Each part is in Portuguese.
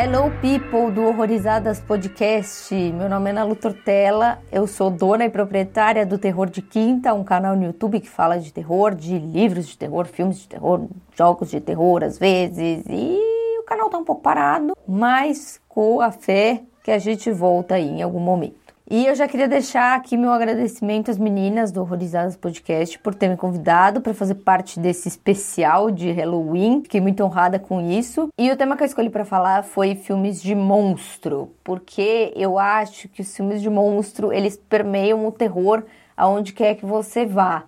Hello people do Horrorizadas Podcast. Meu nome é Ana Tortella. Eu sou dona e proprietária do Terror de Quinta, um canal no YouTube que fala de terror, de livros de terror, filmes de terror, jogos de terror às vezes. E o canal tá um pouco parado, mas com a fé que a gente volta aí em algum momento. E eu já queria deixar aqui meu agradecimento às meninas do Horrorizadas Podcast por ter me convidado para fazer parte desse especial de Halloween. Fiquei muito honrada com isso. E o tema que eu escolhi para falar foi filmes de monstro, porque eu acho que os filmes de monstro, eles permeiam o terror aonde quer que você vá.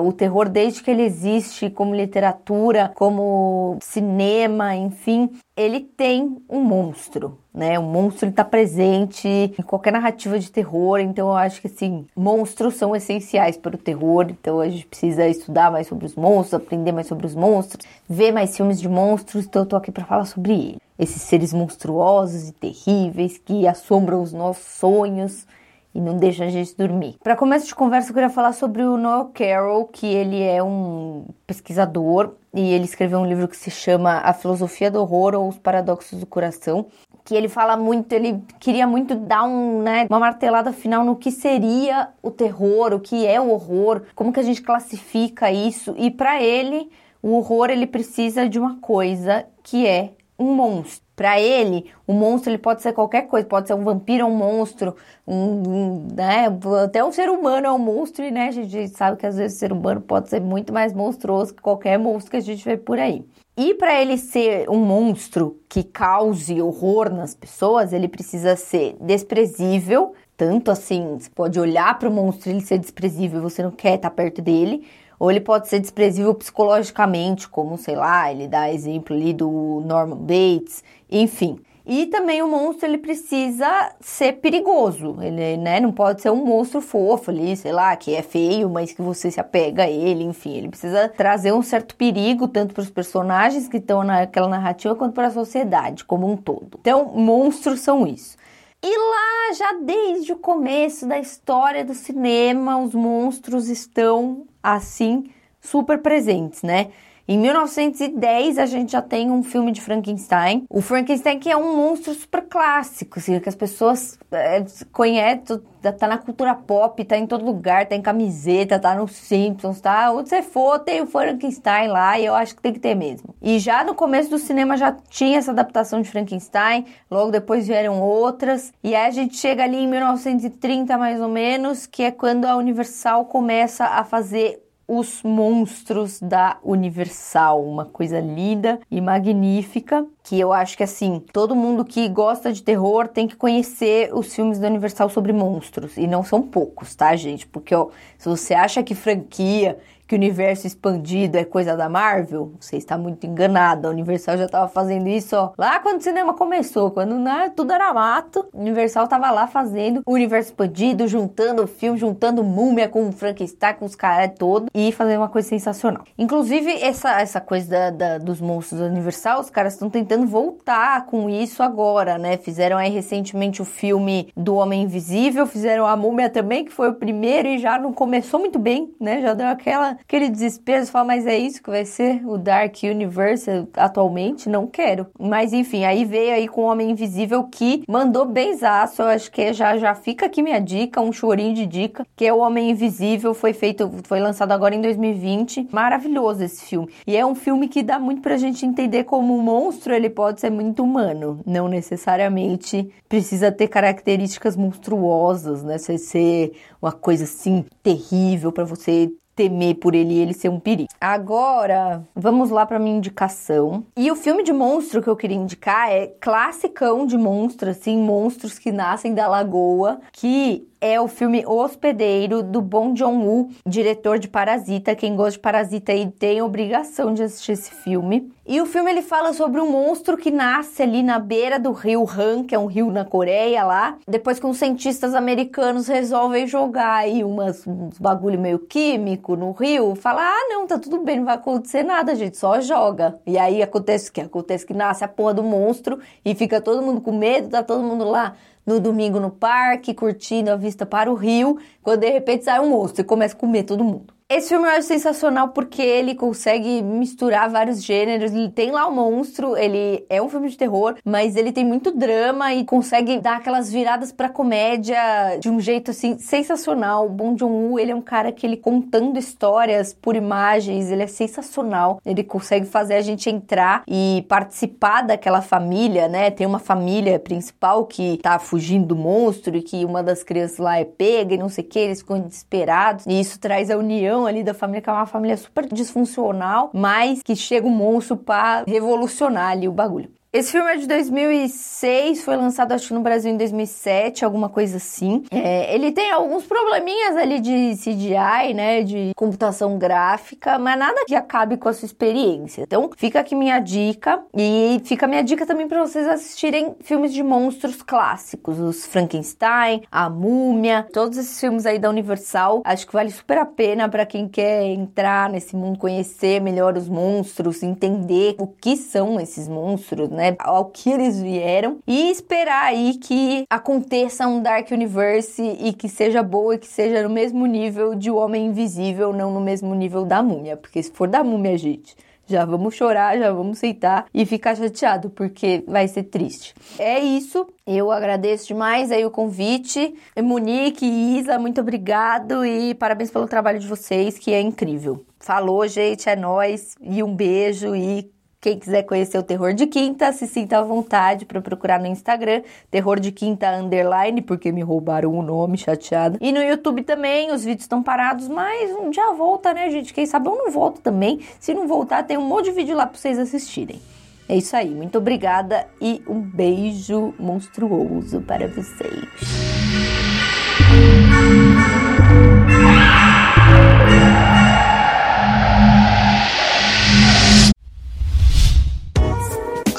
O terror, desde que ele existe como literatura, como cinema, enfim, ele tem um monstro, né? O monstro está presente em qualquer narrativa de terror, então eu acho que assim, monstros são essenciais para o terror, então a gente precisa estudar mais sobre os monstros, aprender mais sobre os monstros, ver mais filmes de monstros, então eu tô aqui para falar sobre ele. Esses seres monstruosos e terríveis que assombram os nossos sonhos e não deixa a gente dormir. Para começo de conversa, eu queria falar sobre o Noel Carroll, que ele é um pesquisador e ele escreveu um livro que se chama A Filosofia do Horror ou Os Paradoxos do Coração, que ele fala muito, ele queria muito dar um, né, uma martelada final no que seria o terror, o que é o horror, como que a gente classifica isso e para ele o horror ele precisa de uma coisa que é um monstro. Para ele, o monstro ele pode ser qualquer coisa, pode ser um vampiro, um monstro, um, um, né, até um ser humano é um monstro, e né, a gente sabe que às vezes o ser humano pode ser muito mais monstruoso que qualquer monstro que a gente vê por aí. E para ele ser um monstro que cause horror nas pessoas, ele precisa ser desprezível, tanto assim, você pode olhar para o monstro e ele ser desprezível, você não quer estar perto dele, ou ele pode ser desprezível psicologicamente, como, sei lá, ele dá exemplo ali do Norman Bates, enfim. E também o monstro ele precisa ser perigoso, ele né, não pode ser um monstro fofo ali, sei lá, que é feio, mas que você se apega a ele, enfim, ele precisa trazer um certo perigo tanto para os personagens que estão naquela narrativa quanto para a sociedade como um todo. Então, monstros são isso. E lá, já desde o começo da história do cinema, os monstros estão assim super presentes, né? Em 1910 a gente já tem um filme de Frankenstein. O Frankenstein que é um monstro super clássico, assim, que as pessoas é, conhecem, tá na cultura pop, tá em todo lugar, tá em camiseta, tá nos Simpsons, tá? Onde você for, tem o Frankenstein lá e eu acho que tem que ter mesmo. E já no começo do cinema já tinha essa adaptação de Frankenstein, logo depois vieram outras, e aí a gente chega ali em 1930 mais ou menos, que é quando a Universal começa a fazer os monstros da Universal, uma coisa linda e magnífica, que eu acho que assim, todo mundo que gosta de terror tem que conhecer os filmes da Universal sobre monstros, e não são poucos, tá, gente? Porque ó, se você acha que franquia que o universo expandido é coisa da Marvel, você está muito enganado. A Universal já estava fazendo isso ó, lá quando o cinema começou, quando né, tudo era mato. A Universal estava lá fazendo o universo expandido, juntando o filme, juntando múmia com o Frankenstein, com os caras todos e fazendo uma coisa sensacional. Inclusive, essa, essa coisa da, da, dos monstros da Universal, os caras estão tentando voltar com isso agora, né? Fizeram aí recentemente o filme do Homem Invisível, fizeram a múmia também, que foi o primeiro e já não começou muito bem, né? Já deu aquela aquele desespero, você fala, mas é isso que vai ser o Dark Universe atualmente? Não quero. Mas enfim, aí veio aí com o Homem Invisível que mandou benzaço, eu acho que já, já fica aqui minha dica, um chorinho de dica, que é o Homem Invisível, foi feito, foi lançado agora em 2020. Maravilhoso esse filme. E é um filme que dá muito pra gente entender como um monstro, ele pode ser muito humano, não necessariamente precisa ter características monstruosas, né? Você ser uma coisa assim terrível para você temer por ele e ele ser um perigo. Agora, vamos lá para minha indicação. E o filme de monstro que eu queria indicar é classicão de monstro, assim, monstros que nascem da lagoa, que é o filme Hospedeiro, do Bong Joon-woo, diretor de Parasita. Quem gosta de Parasita aí tem obrigação de assistir esse filme. E o filme ele fala sobre um monstro que nasce ali na beira do rio Han, que é um rio na Coreia lá. Depois que uns cientistas americanos resolvem jogar aí umas, uns bagulho meio químico no rio, fala: "Ah, não, tá tudo bem, não vai acontecer nada, gente, só joga". E aí acontece o que? Acontece que nasce a porra do monstro e fica todo mundo com medo, tá todo mundo lá no domingo no parque, curtindo a vista para o rio, quando de repente sai um monstro e começa a comer todo mundo. Esse filme eu acho sensacional porque ele consegue misturar vários gêneros. Ele tem lá o monstro, ele é um filme de terror, mas ele tem muito drama e consegue dar aquelas viradas pra comédia de um jeito assim sensacional. O Bong Joon-ho, ele é um cara que ele contando histórias por imagens, ele é sensacional. Ele consegue fazer a gente entrar e participar daquela família, né? Tem uma família principal que tá fugindo do monstro e que uma das crianças lá é pega e não sei o que, eles ficam desesperados. E isso traz a união ali da família, que é uma família super disfuncional, mas que chega um monstro para revolucionar ali o bagulho. Esse filme é de 2006, foi lançado acho que no Brasil em 2007, alguma coisa assim. É, ele tem alguns probleminhas ali de CGI, né, de computação gráfica, mas nada que acabe com a sua experiência. Então, fica aqui minha dica e fica minha dica também para vocês assistirem filmes de monstros clássicos, os Frankenstein, a Múmia, todos esses filmes aí da Universal. Acho que vale super a pena para quem quer entrar nesse mundo, conhecer melhor os monstros, entender o que são esses monstros, né? Né, ao que eles vieram e esperar aí que aconteça um Dark Universe e que seja boa e que seja no mesmo nível de O Homem Invisível, não no mesmo nível da Múmia, porque se for da Múmia, gente, já vamos chorar, já vamos aceitar e ficar chateado, porque vai ser triste. É isso. Eu agradeço demais aí o convite. Monique Isa, muito obrigado e parabéns pelo trabalho de vocês, que é incrível. Falou, gente, é nós e um beijo e quem quiser conhecer o Terror de Quinta, se sinta à vontade para procurar no Instagram, Terror de Quinta Underline, porque me roubaram o nome, chateada. E no YouTube também, os vídeos estão parados, mas um dia volta, né, gente? Quem sabe eu não volto também. Se não voltar, tem um monte de vídeo lá para vocês assistirem. É isso aí, muito obrigada e um beijo monstruoso para vocês.